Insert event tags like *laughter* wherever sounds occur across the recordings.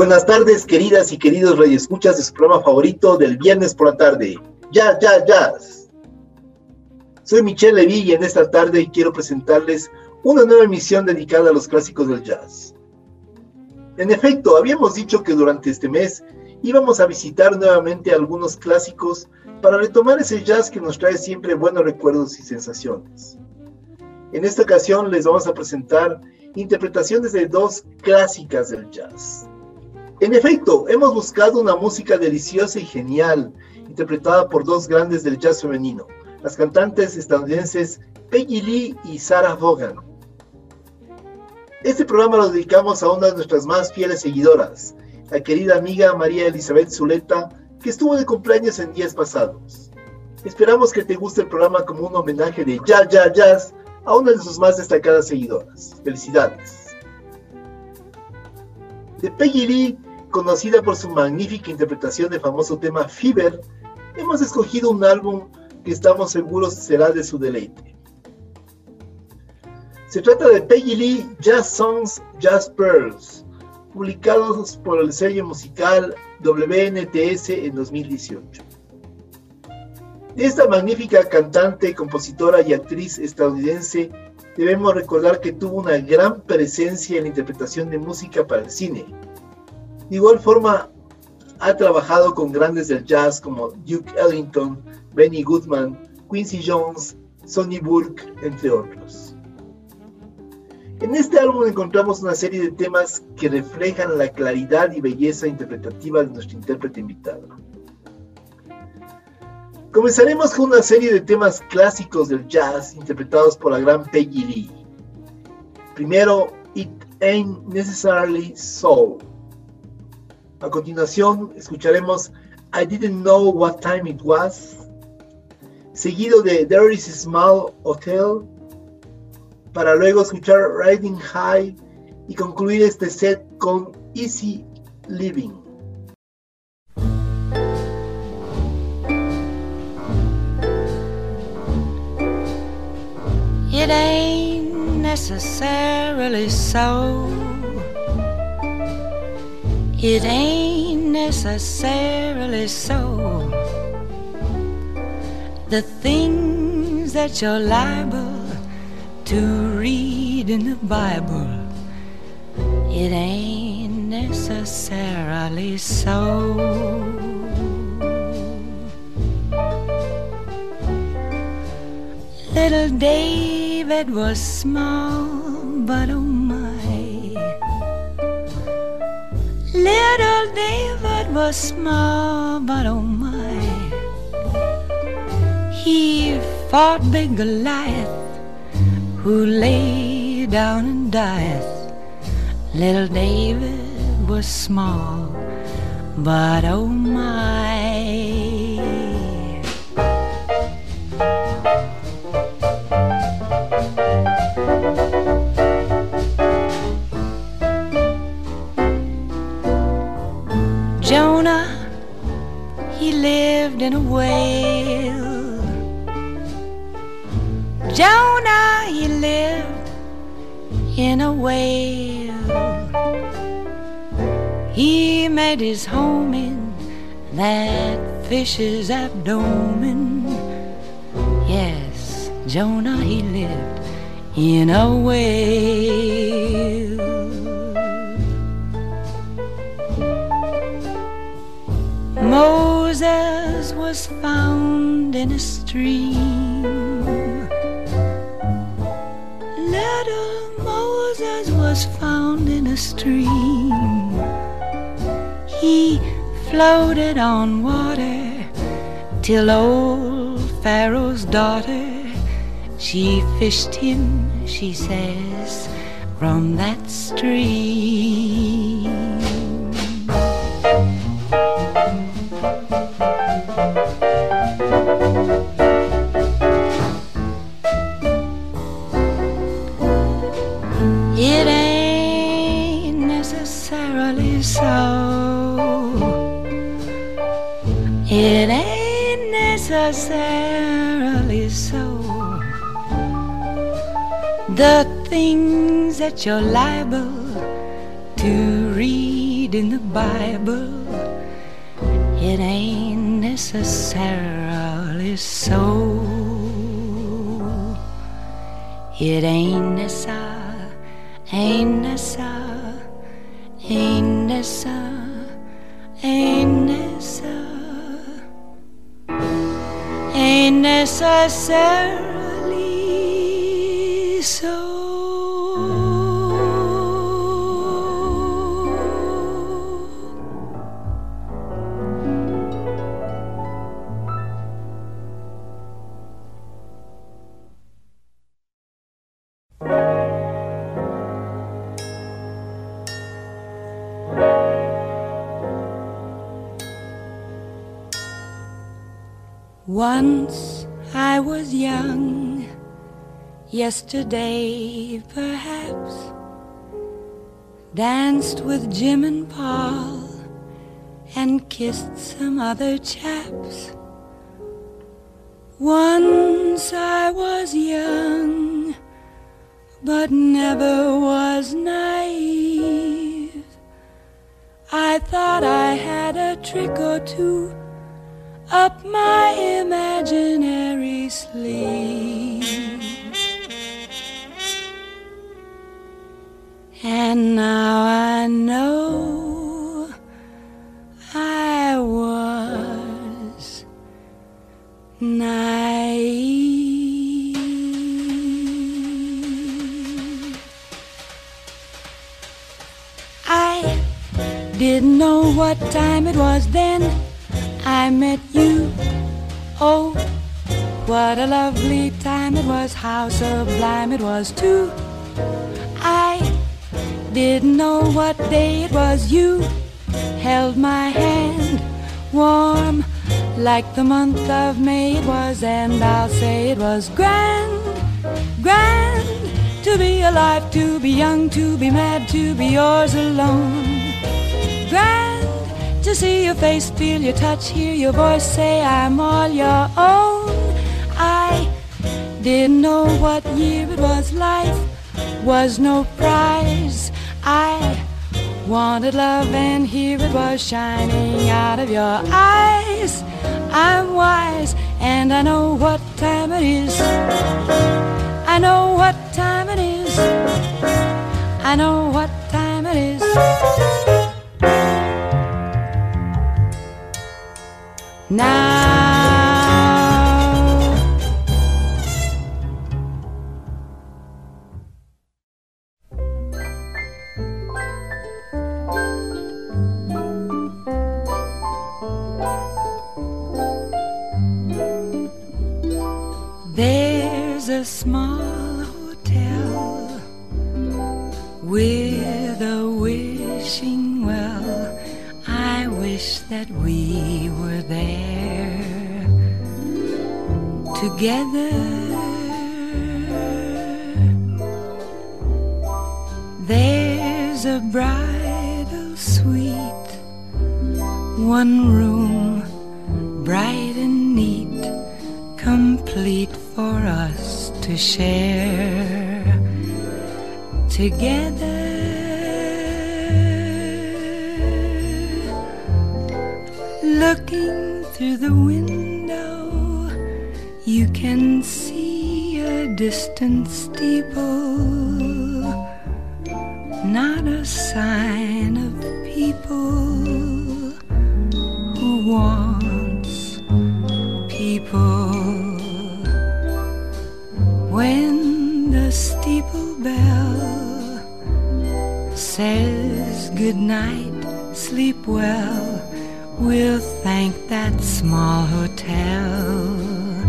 Buenas tardes, queridas y queridos radioescuchas de su programa favorito del viernes por la tarde. Ya, ya, jazz. Soy Michelle Levy y en esta tarde quiero presentarles una nueva emisión dedicada a los clásicos del jazz. En efecto, habíamos dicho que durante este mes íbamos a visitar nuevamente algunos clásicos para retomar ese jazz que nos trae siempre buenos recuerdos y sensaciones. En esta ocasión les vamos a presentar interpretaciones de dos clásicas del jazz. En efecto, hemos buscado una música deliciosa y genial, interpretada por dos grandes del jazz femenino, las cantantes estadounidenses Peggy Lee y Sarah Vaughan. Este programa lo dedicamos a una de nuestras más fieles seguidoras, la querida amiga María Elizabeth Zuleta, que estuvo de cumpleaños en días pasados. Esperamos que te guste el programa como un homenaje de Ya Ya Jazz a una de sus más destacadas seguidoras. Felicidades. De Peggy Lee Conocida por su magnífica interpretación del famoso tema Fever, hemos escogido un álbum que estamos seguros será de su deleite. Se trata de Peggy Lee Jazz Songs, Jazz Pearls, publicados por el sello musical WNTS en 2018. De esta magnífica cantante, compositora y actriz estadounidense, debemos recordar que tuvo una gran presencia en la interpretación de música para el cine, de igual forma, ha trabajado con grandes del jazz como Duke Ellington, Benny Goodman, Quincy Jones, Sonny Burke, entre otros. En este álbum encontramos una serie de temas que reflejan la claridad y belleza interpretativa de nuestro intérprete invitado. Comenzaremos con una serie de temas clásicos del jazz interpretados por la gran Peggy Lee. Primero, It Ain't Necessarily So, a continuación escucharemos I Didn't Know What Time It Was, seguido de There is a Small Hotel, para luego escuchar Riding High y concluir este set con Easy Living. It ain't necessarily so. It ain't necessarily so. The things that you're liable to read in the Bible, it ain't necessarily so. Little David was small, but oh Little David was small, but oh my, he fought big Goliath, who lay down and died. Little David was small, but oh my. In a whale. Jonah, he lived in a whale. He made his home in that fish's abdomen. Yes, Jonah, he lived in a whale. Was found in a stream. Little Moses was found in a stream. He floated on water till old Pharaoh's daughter. She fished him, she says, from that stream. The things that you're liable to read in the Bible, it ain't necessarily so. It ain't necessarily, ain't necessarily, ain't necessarily, ain't necessarily, ain't necessarily so. Once I was young, yesterday perhaps, danced with Jim and Paul and kissed some other chaps. Once I was young, but never was naive. I thought I had a trick or two up my imaginary sleeve. Now I know I was naive. I didn't know what time it was then I met you. Oh, what a lovely time it was, how sublime it was, too. Didn't know what day it was, you held my hand warm like the month of May it was, and I'll say it was grand, grand to be alive, to be young, to be mad, to be yours alone. Grand to see your face, feel your touch, hear your voice say I'm all your own. I didn't know what year it was, life was no prize. I wanted love, and here it was shining out of your eyes. I'm wise, and I know what time it is. I know what time it is. I know what time it is. Now together. Distant steeple, not a sign of people who wants people. When the steeple bell says good night, sleep well. We'll thank that small hotel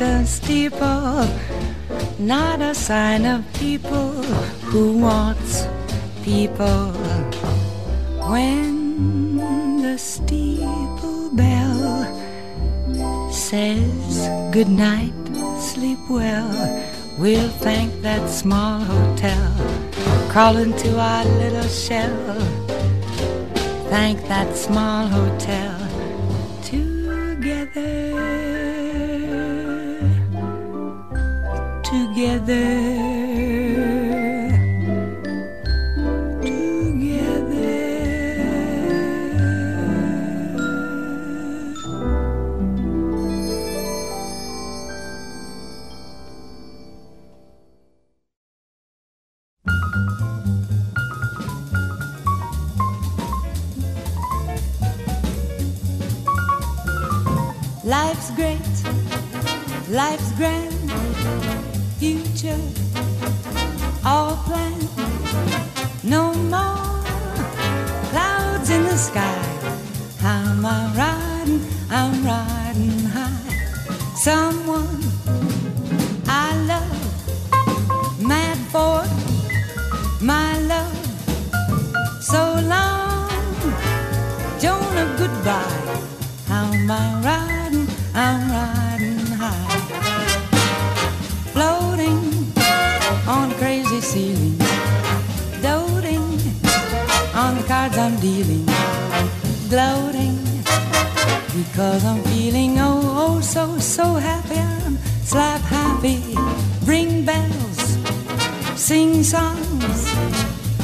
a steeple. Not a sign of people who wants people. When the steeple bell says good night, sleep well, we'll thank that small hotel. Crawl into our little shell. Thank that small hotel together. I love, mad for my love. So long, Jonah, goodbye. How am I riding? I'm riding high, floating on crazy ceiling, doting on the cards I'm dealing, gloating because I'm feeling oh oh so so happy. I'm slap happy, ring bells, sing songs,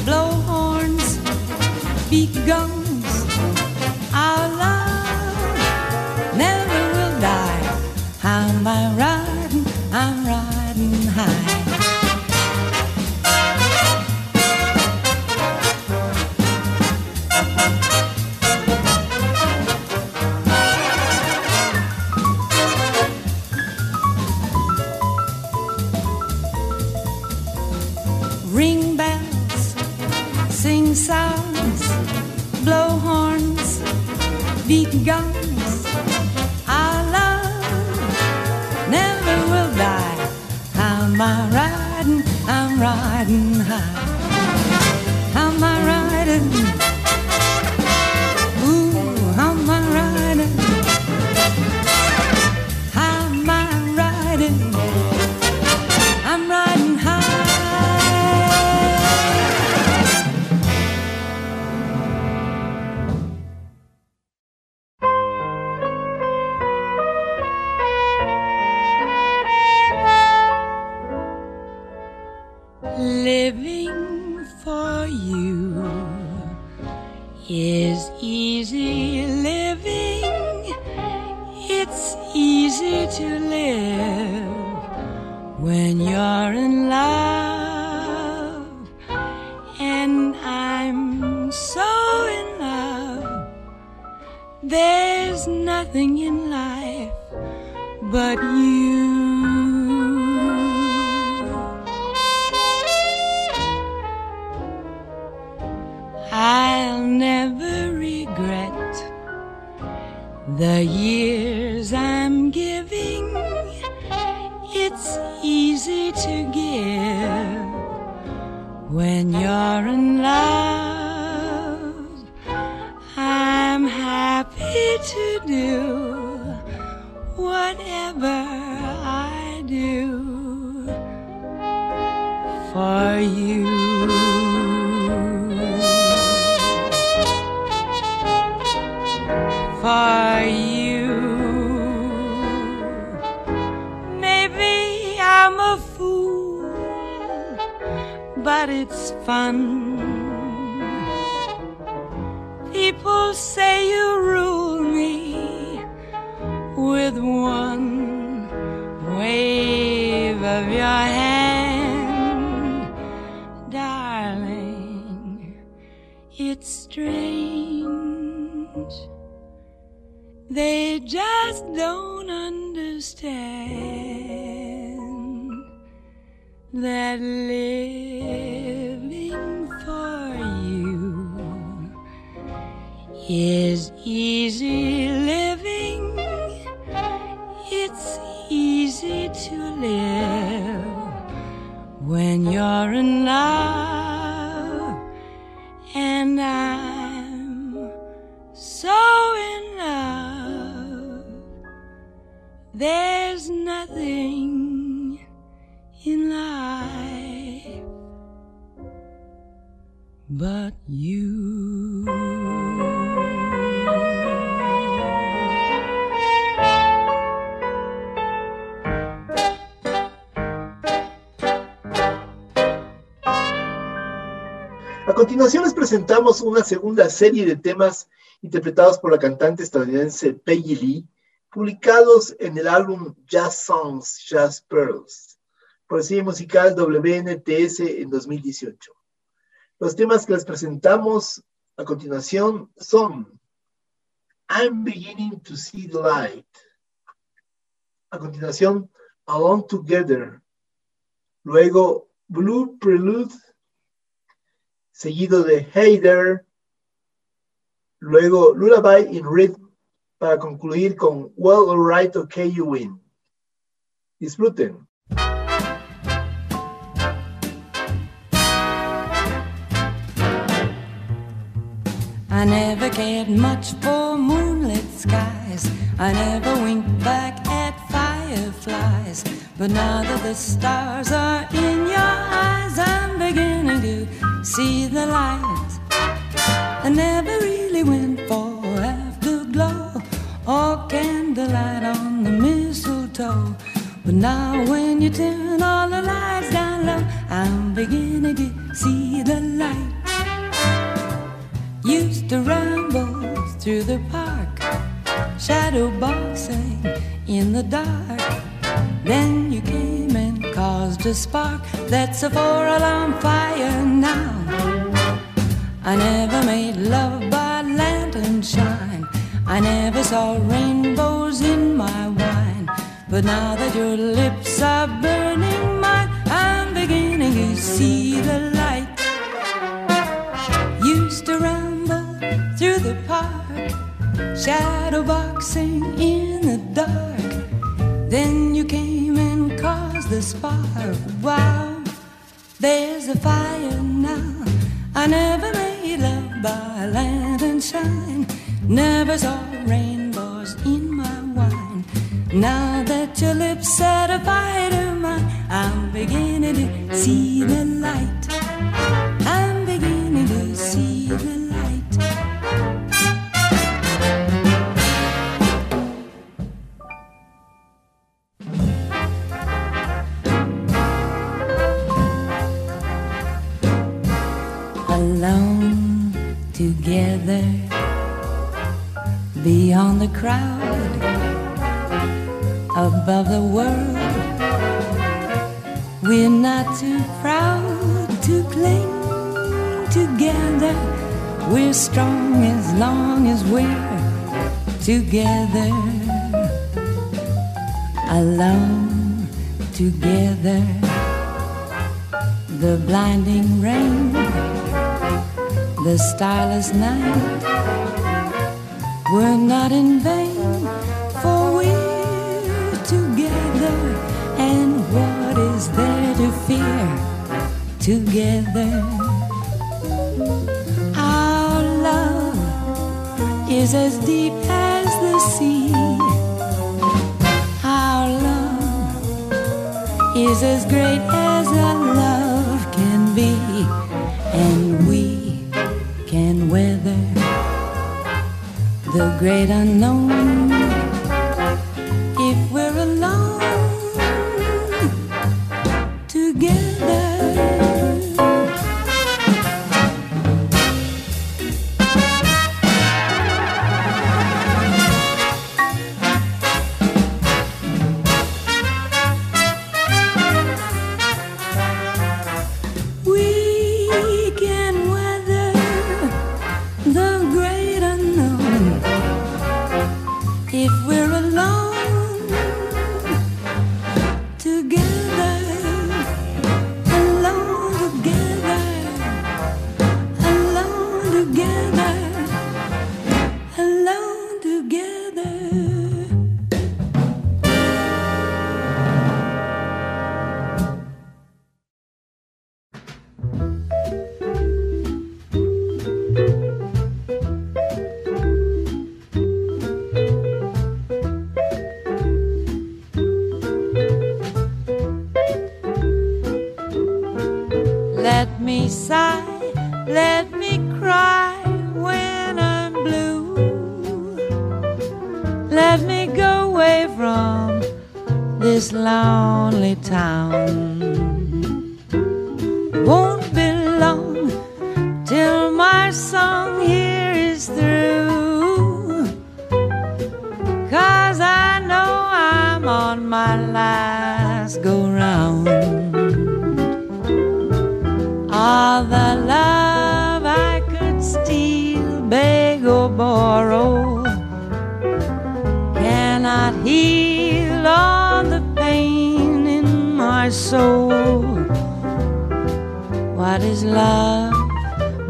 blow horns, beat guns. It's easy to live when you're in love, and I'm so in love. There's nothing in life but you. I'll never regret the years. easy to give when you're in love. I'm happy to do whatever I do for you. but it's fun. People say you rule me with one wave of your hand, darling. It's strange, they just don't understand that living for you is easy living. It's easy to live when you're in love, and I'm so in love. There's nothing but you. A continuación les presentamos una segunda serie de temas interpretados por la cantante estadounidense Peggy Lee, publicados en el álbum Jazz Songs, Jazz Pearls, por el sello musical WNTS en 2018. Los temas que les presentamos a continuación son I'm Beginning to See the Light. A continuación, Alone Together. Luego, Blue Prelude seguido de Hey There, luego Lullaby in Rhythm, para concluir con Well, Alright, Okay, You Win. Disfruten. I never cared much for moonlit skies. I never winked back at fireflies. But now that the stars are in your eyes, I'm beginning to see the light. I never really went for afterglow or candlelight on the mistletoe. But now when you turn all the lights down low, I'm beginning to see the light. Used to ramble through the park, shadow boxing in the dark. Then you came and caused a spark that's a four alarm fire now. I never made love by lantern shine. I never saw rainbows in my wine. But now that your lips are burning mine, I'm beginning to see the light. Used to ramble through the park, shadow boxing in the dark. Then you came and caused the spark. Wow, there's a fire now. I never made love by lantern shine. Never saw rainbows in my wine. Now that your lips set a fire to mine, I'm beginning to see the light. Beyond the crowd above the world. We're not too proud to cling together. We're strong as long as we're together. Alone together. The blinding rain the starless night were not in vain, for we're together, and what is there to fear? Together, our love is as deep as the sea. Our love is as great as a love can weather. The great unknown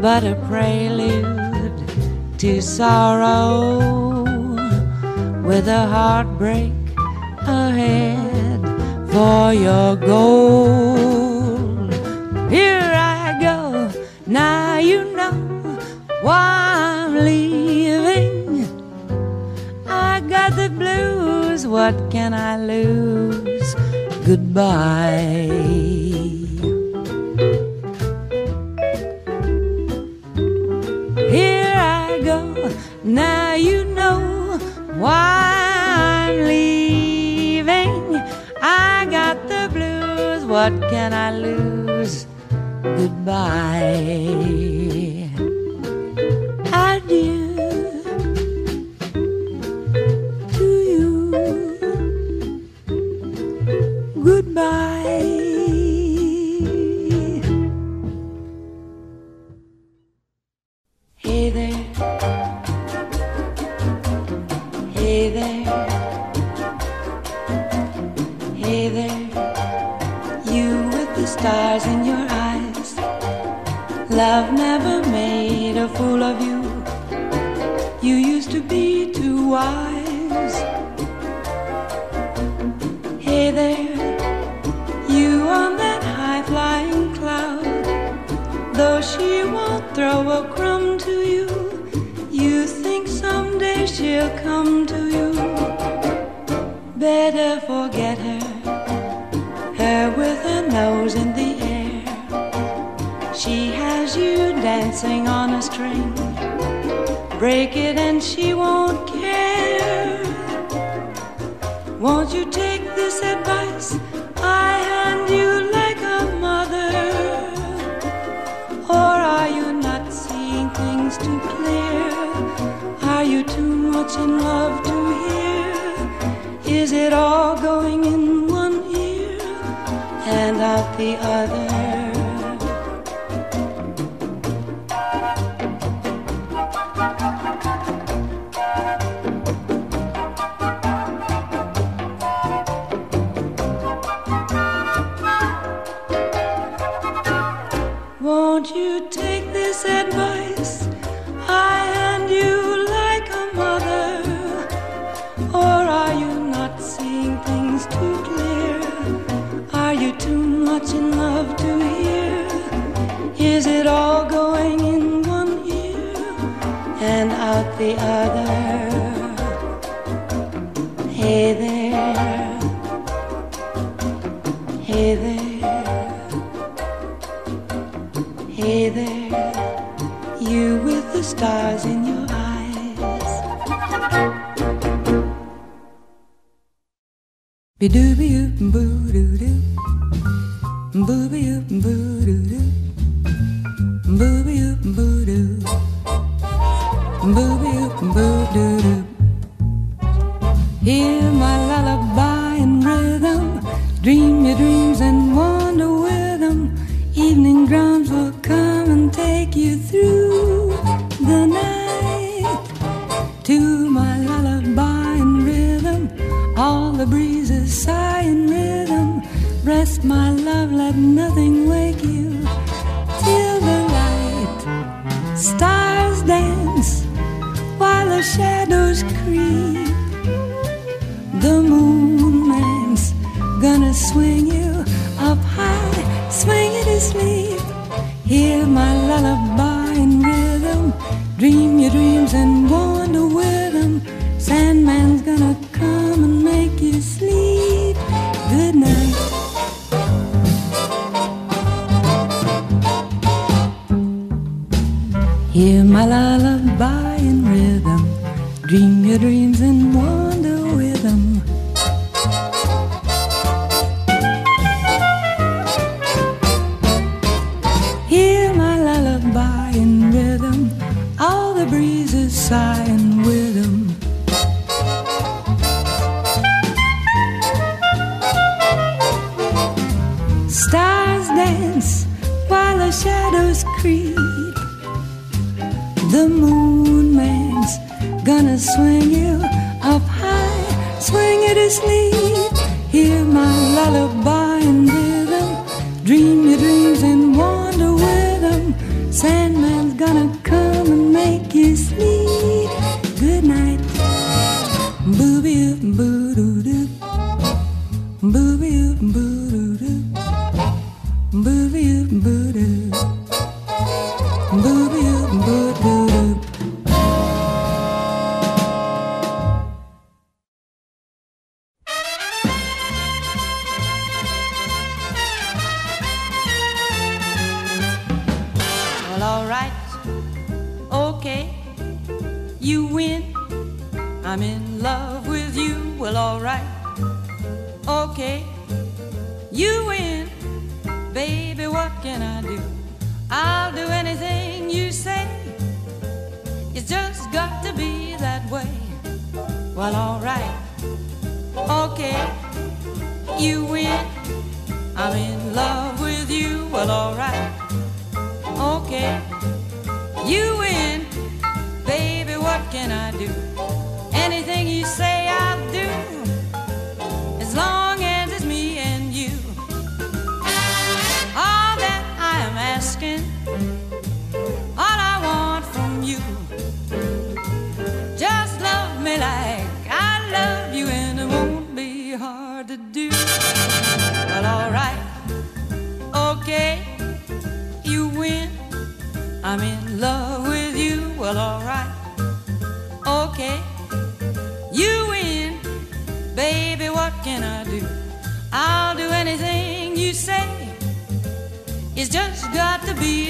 but a prelude to sorrow with a heartbreak ahead for your goal. Here I go, now you know why I'm leaving. I got the blues, what can I lose? Goodbye. what can I lose? Goodbye. and love to hear? Is it all going in one ear and out the other? sleep. Hear my lullaby in rhythm. Dream your dreams and wander with them. Sandman's gonna I'm in love with you. Well, alright. Okay. You win. Baby, what can I do? Anything you say.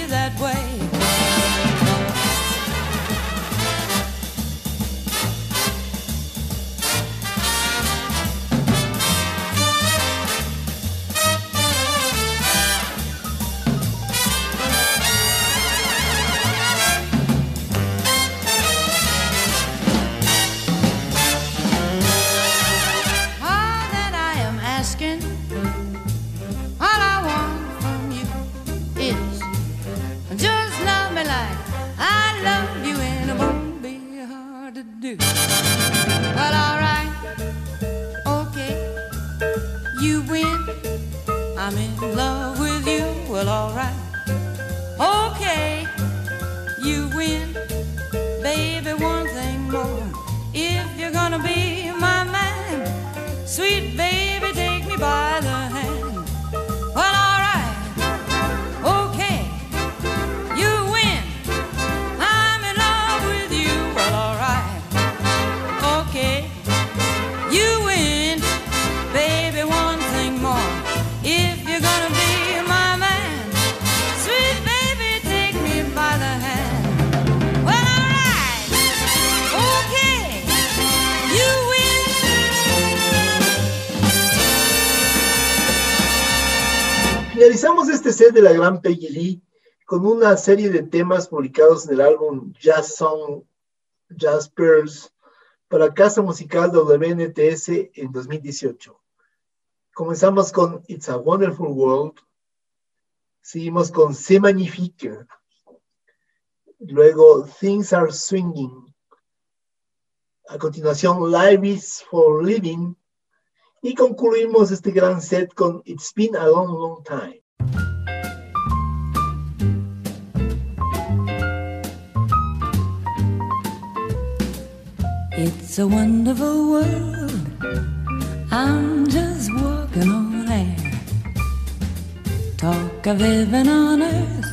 that way. Finalizamos este set de la gran Peggy Lee con una serie de temas publicados en el álbum Jazz Song, Jazz Pearls, para Casa Musical WNTS en 2018. Comenzamos con It's a Wonderful World, seguimos con Se Magnifique, luego Things Are Swinging, a continuación Life is for Living, y concluimos este gran set con It's Been a Long, Long Time. It's a wonderful world. I'm just walking on air. Talk of heaven on earth.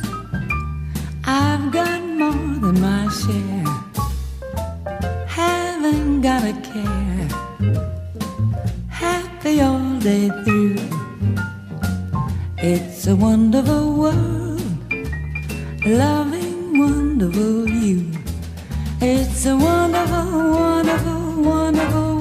I've got more than my share. Haven't got a care. Happy all day through. It's a wonderful world, loving, wonderful you. It's a wonderful, wonderful, wonderful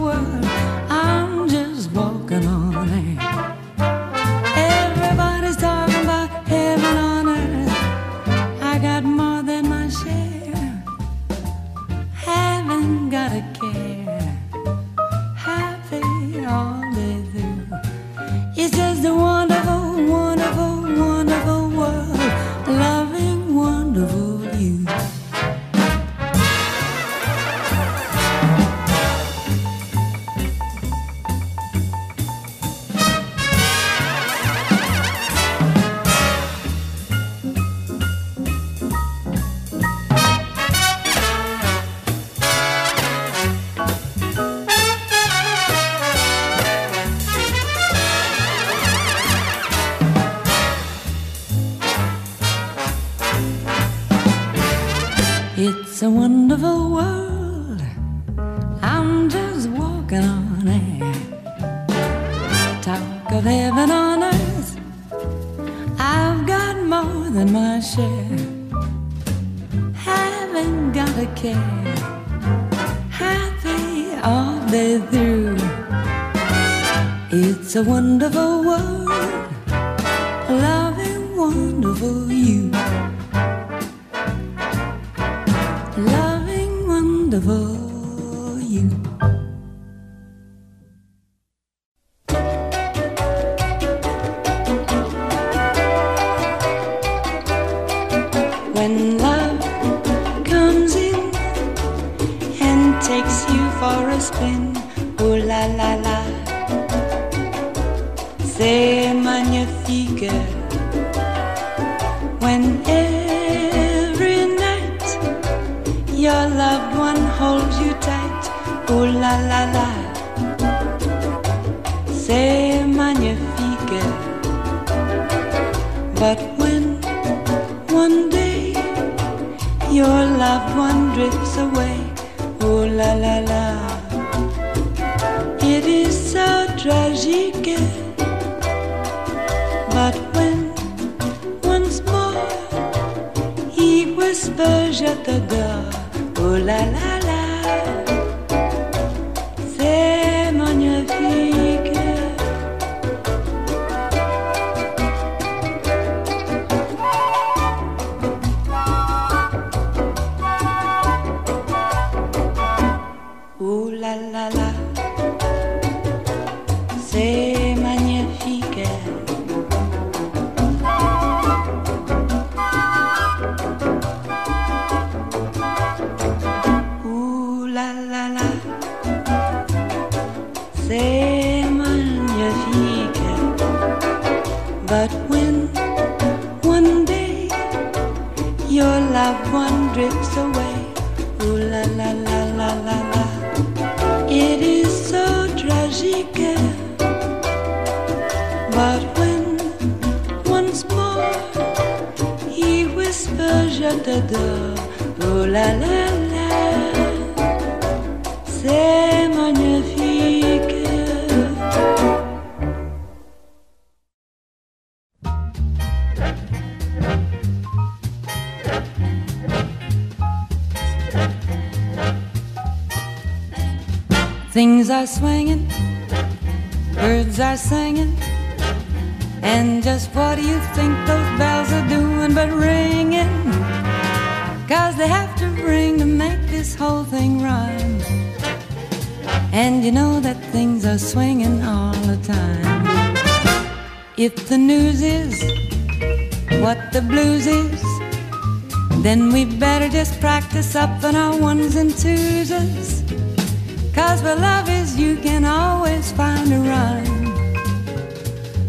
where love is, you can always find a rhyme.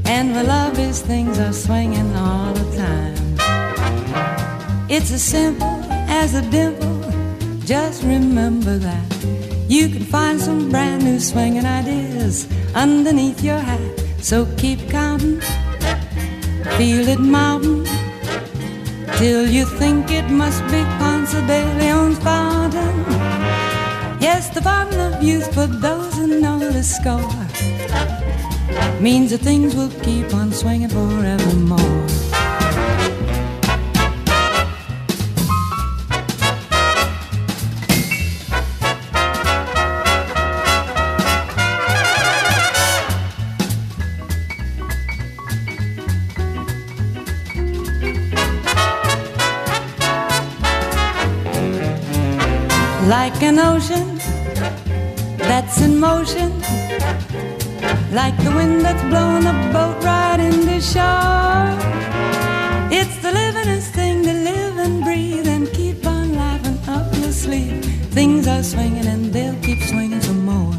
And where love is, things are swinging all the time. It's as simple as a dimple, just remember that. You can find some brand new swinging ideas underneath your hat. So keep counting, feel it mounting, till you think it must be Ponce de Leon's fountain. Yes, the fountain of youth for those who know the score means that things will keep on swinging forevermore. Like an ocean motion, like the wind that's blowing a boat right into shore. It's the livingest thing to live and breathe and keep on laughing up your sleeve. Things are swinging and they'll keep swinging some more.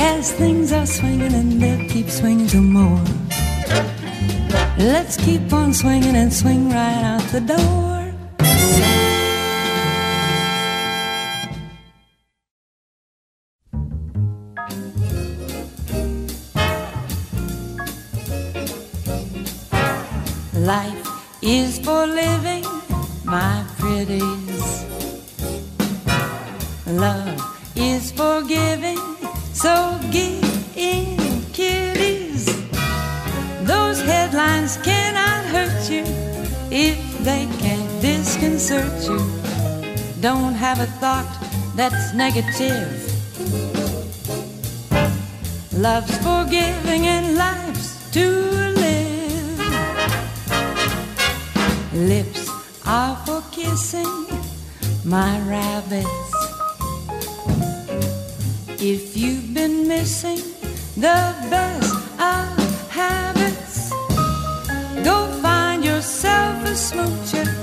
Yes, things are swinging and they'll keep swinging some more. Let's keep on swinging and swing right out the door. Negative Love's forgiving and life's to live. Lips are for kissing my rabbits. If you've been missing the best of habits, go find yourself a smoocher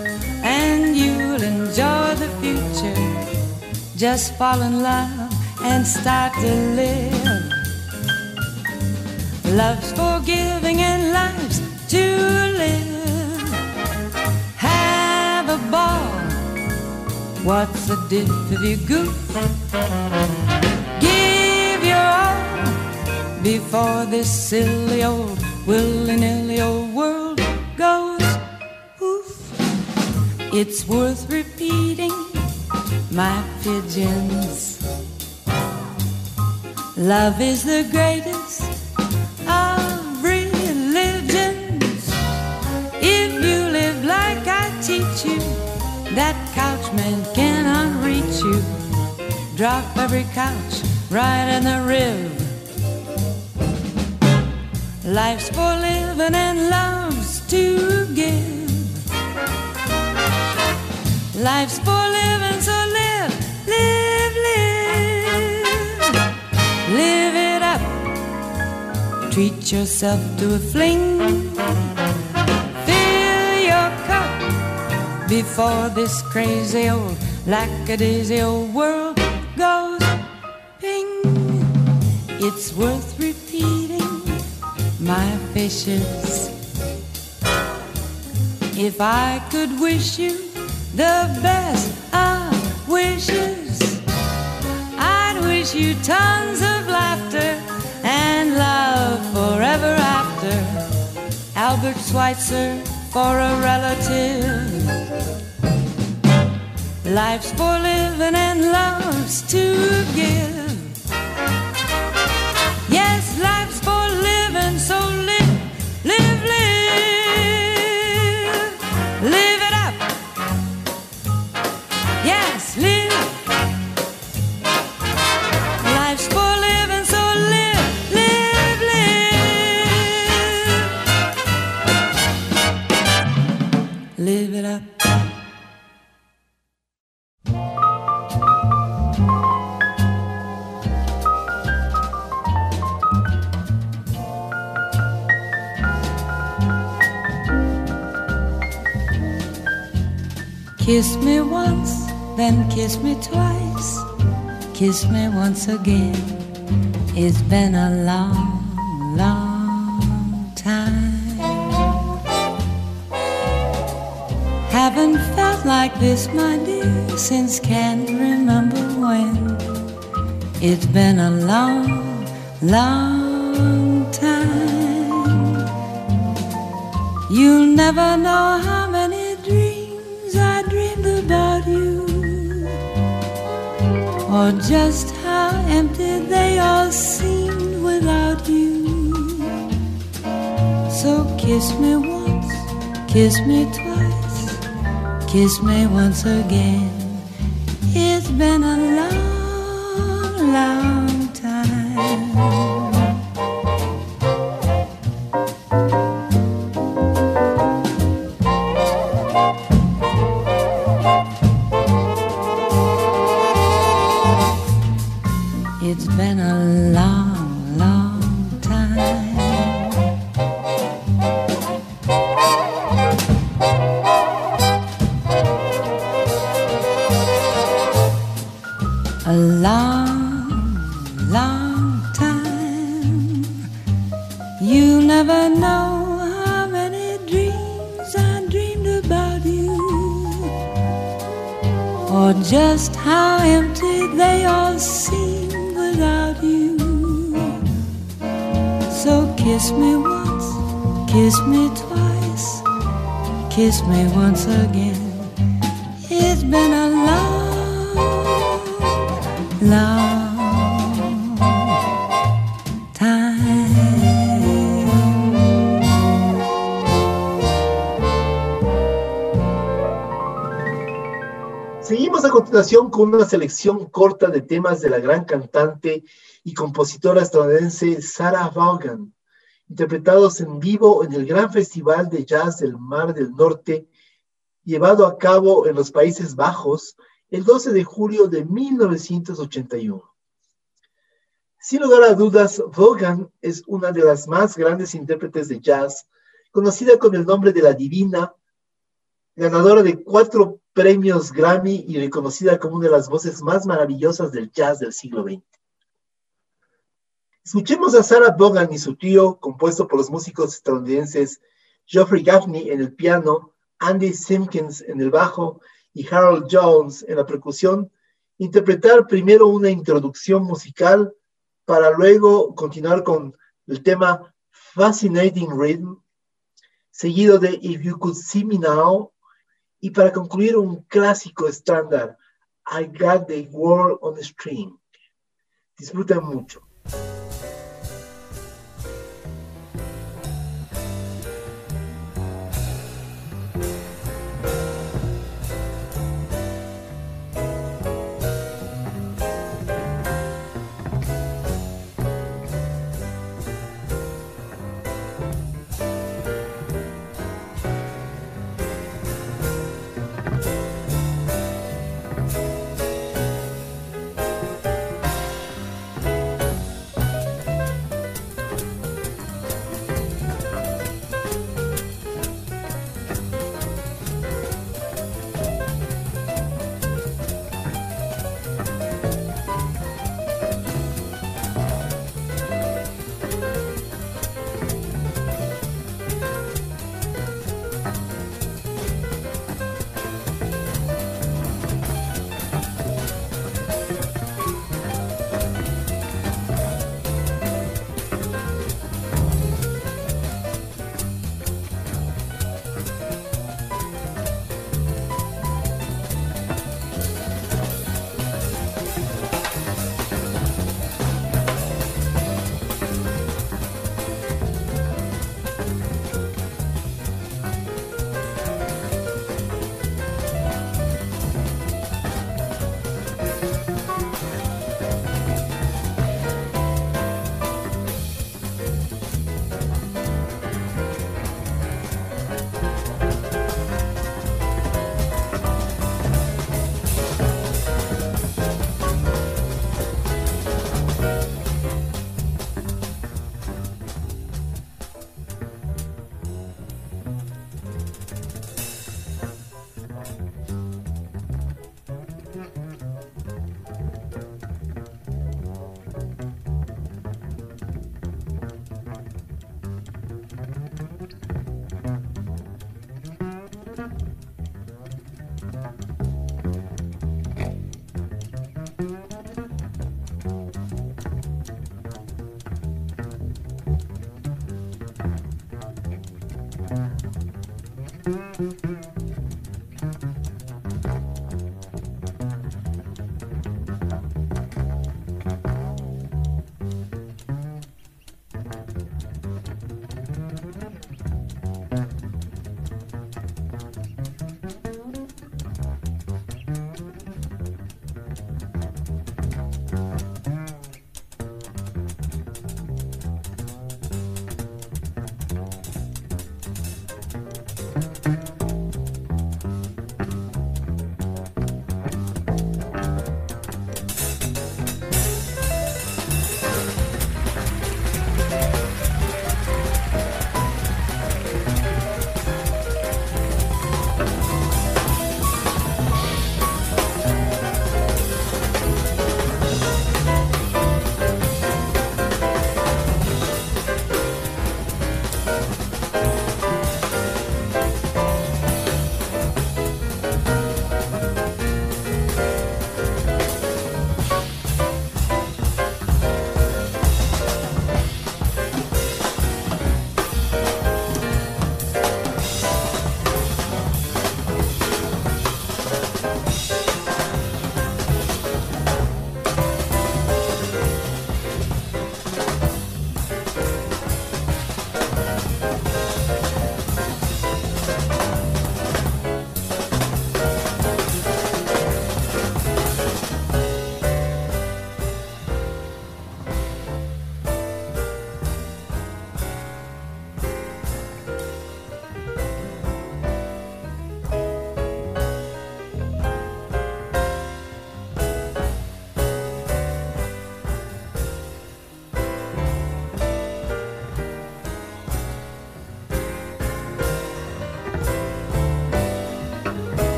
Just fall in love and start to live. Love's forgiving and life's to live. Have a ball. What's the diff if you goof? Give your all before this silly old willy-nilly old world goes poof. It's worth repeating, my pigeons. Love is the greatest of religions. If you live like I teach you, that couchman cannot reach you. Drop every couch right in the rib. Life's for living and love's to give. Life's for living, so Treat yourself to a fling. Fill your cup before this crazy old lackadaisy old world goes ping. It's worth repeating, my fishes. If I could wish you the best of wishes, I'd wish you tons of laughter and love forever after. Albert Schweitzer for a relative. Life's for living and love's to give. Then kiss me twice. Kiss me once again. It's been a long, long time. Haven't felt like this, my dear, since can't remember when. It's been a long, long time. You'll never know how or just how empty they all seemed without you. So kiss me once, kiss me twice, kiss me once again. Con una selección corta de temas de la gran cantante y compositora estadounidense Sarah Vaughan, interpretados en vivo en el Gran Festival de Jazz del Mar del Norte, llevado a cabo en los Países Bajos el 12 de julio de 1981. Sin lugar a dudas, Vaughan es una de las más grandes intérpretes de jazz, conocida con el nombre de la Divina, ganadora de cuatro premios Grammy y reconocida como una de las voces más maravillosas del jazz del siglo XX. Escuchemos a Sarah Vaughan y su trío, compuesto por los músicos estadounidenses Geoffrey Gaffney en el piano, Andy Simpkins en el bajo y Harold Jones en la percusión, interpretar primero una introducción musical para luego continuar con el tema Fascinating Rhythm, seguido de If You Could See Me Now, y para concluir un clásico estándar, I Got the World on a String. Disfruten mucho. Mm-hmm.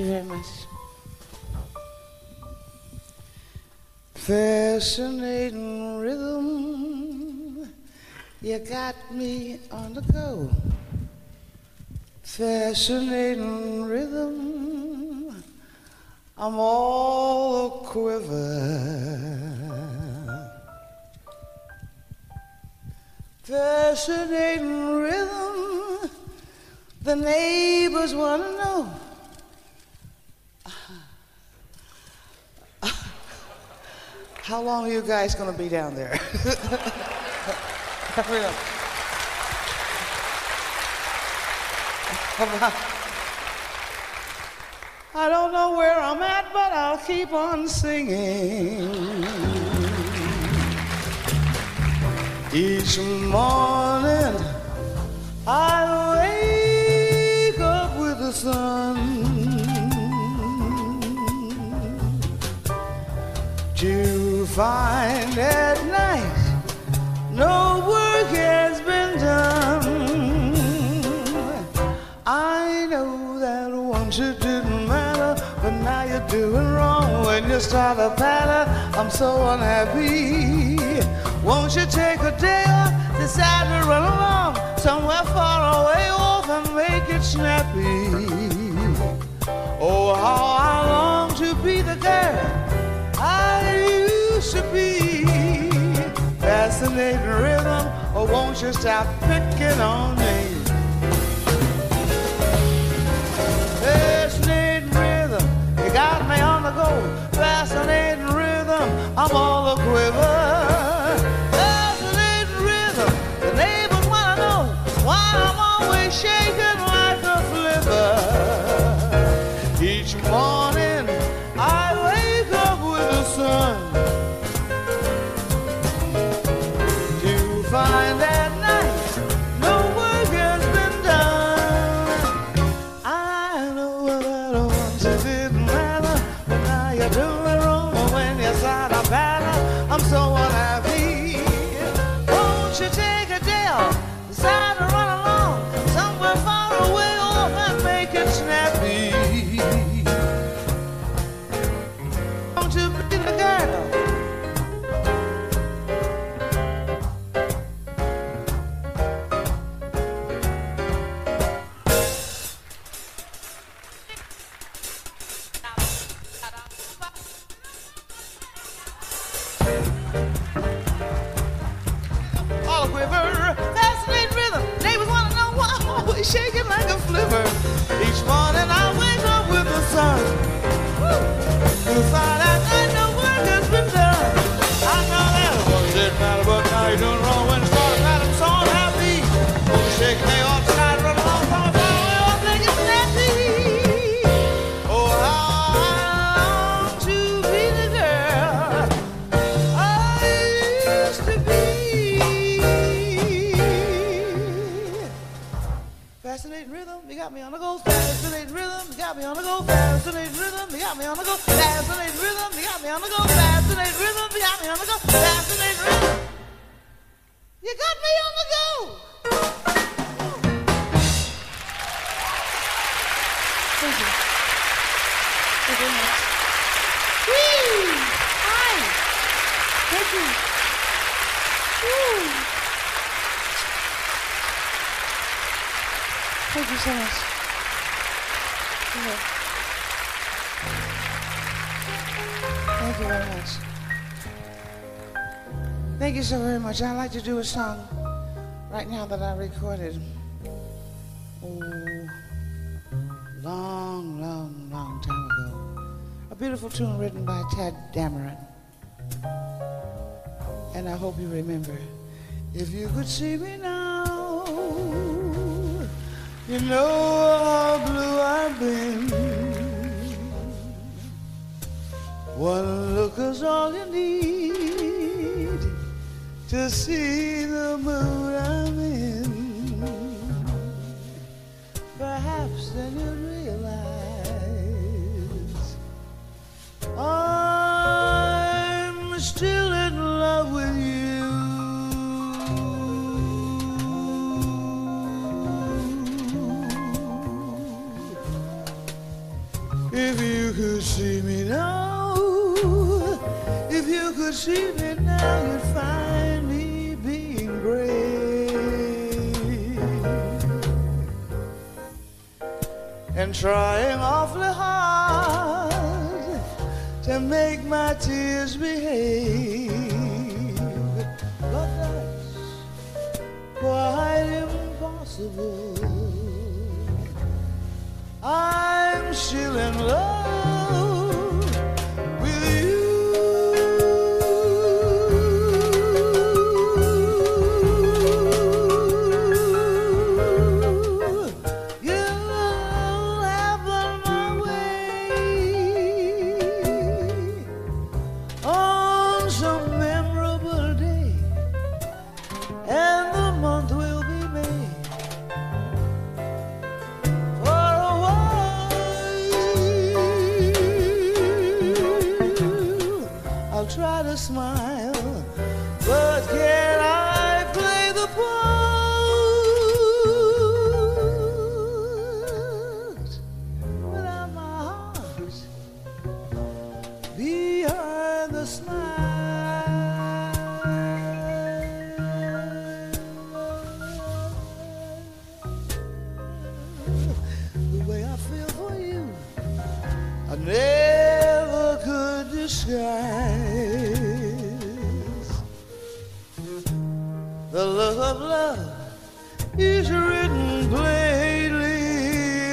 You very much. Fascinating rhythm, you got me on the go. Fascinating rhythm, I'm all a quiver. Fascinating rhythm, the neighbors want to know. How long are you guys going to be down there? *laughs* *laughs* I don't know where I'm at, but I'll keep on singing. Each morning I wake up with the sun. Find at night no work has been done. I know that once it didn't matter, but now you're doing wrong when you start a patter. I'm so unhappy. Won't you take a day off, decide to run along somewhere far away off and make it snappy? Oh, how I long to be the girl Fascinating rhythm, or won't you stop picking on me? Fascinating rhythm, you got me on the go. Fascinating rhythm, I'm all a quiver. Much. I'd like to do a song right now that I recorded. Oh, long, long, long time ago. A beautiful tune written by Tadd Dameron. And I hope you remember. If you could see me now, you know see of love is written plainly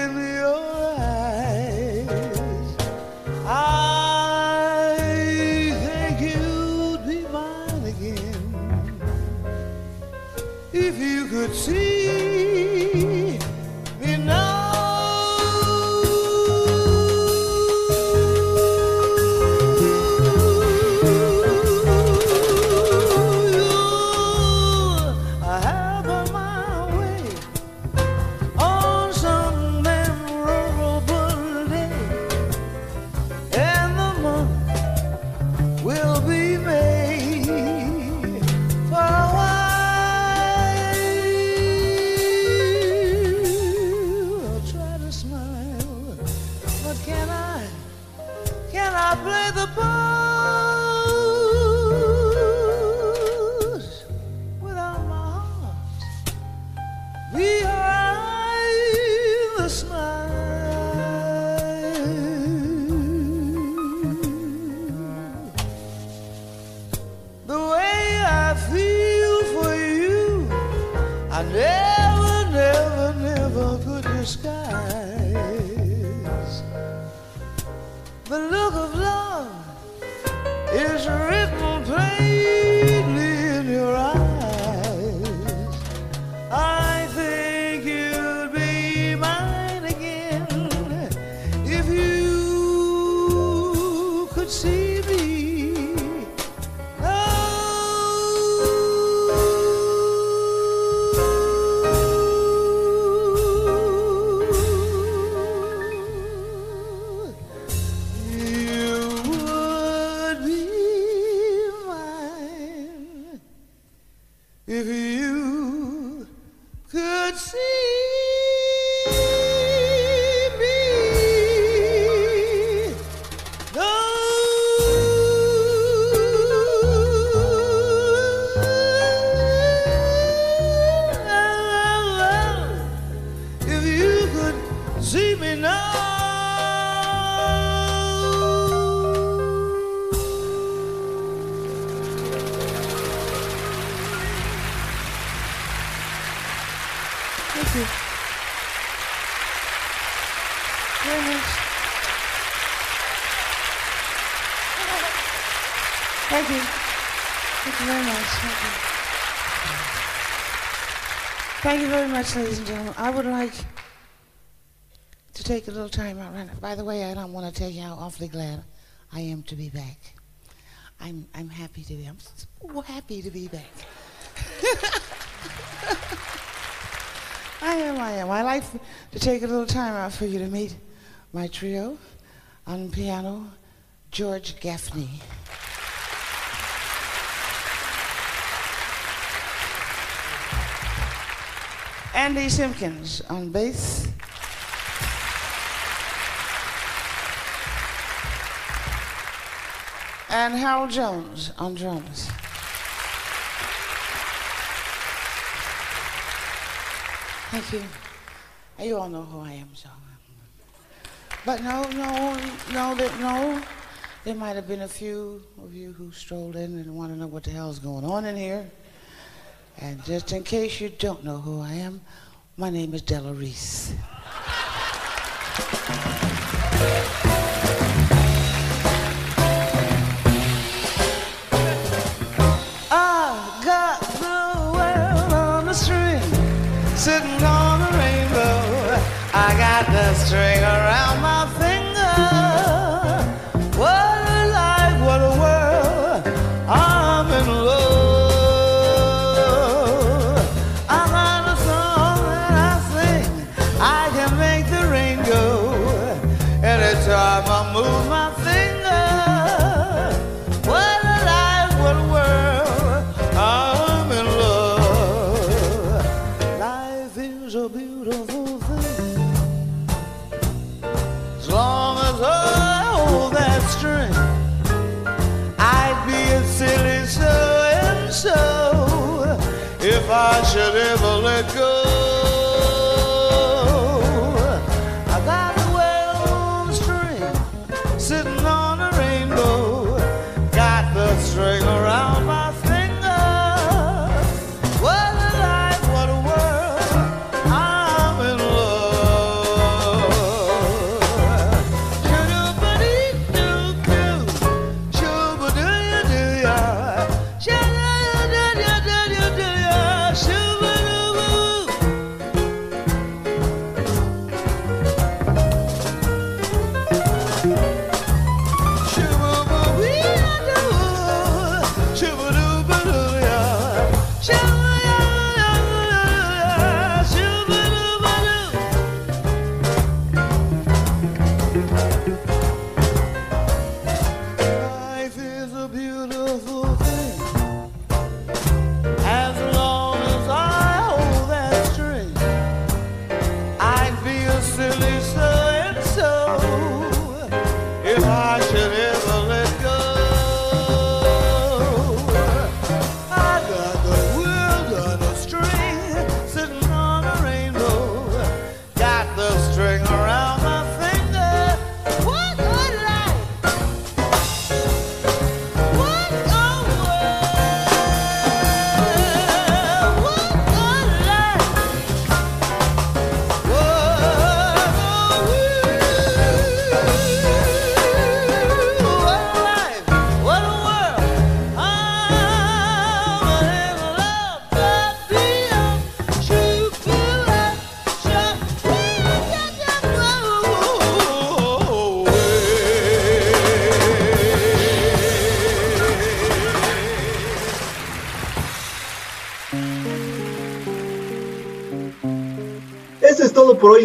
in your eyes. I think you'd be mine again if you could see if you could see Thank you very much, ladies and gentlemen. I would like to take a little time out right now. By the way, I don't want to tell you how awfully glad I am to be back. I'm I'm happy to be. I'm so happy to be back. *laughs* I am, I am. I like to take a little time out for you to meet my trio on piano, George Gaffney. Andy Simpkins on bass. and Harold Jones on drums. Thank you. You all know who I am, so. But no, no, no, that no. There might have been a few of you who strolled in and want to know what the hell's going on in here. And just in case you don't know who I am, my name is Della Reese. I should ever let go.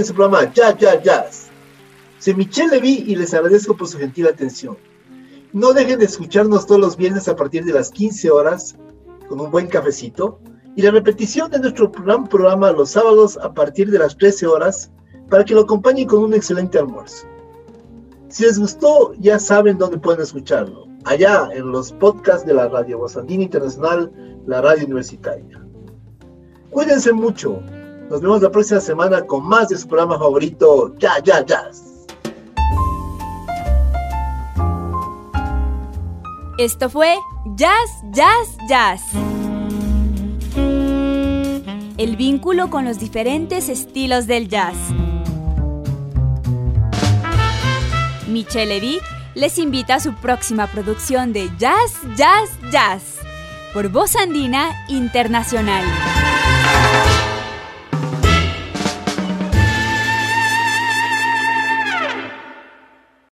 En su programa Jazz, Jazz, Jazz. Soy Michelle Levy y les agradezco por su gentil atención. No dejen de escucharnos todos los viernes a partir de las 15 horas con un buen cafecito y la repetición de nuestro gran programa los sábados a partir de las 13 horas para que lo acompañen con un excelente almuerzo. Si les gustó, ya saben dónde pueden escucharlo. Allá en los podcasts de la Radio Bosandina Internacional, la radio universitaria. Cuídense mucho. Nos vemos la próxima semana con más de su programa favorito, Ya, Ya, Jazz. Esto fue Jazz, Jazz, Jazz. El vínculo con los diferentes estilos del jazz. Michelle Vic les invita a su próxima producción de Jazz, Jazz, Jazz por Voz Andina Internacional.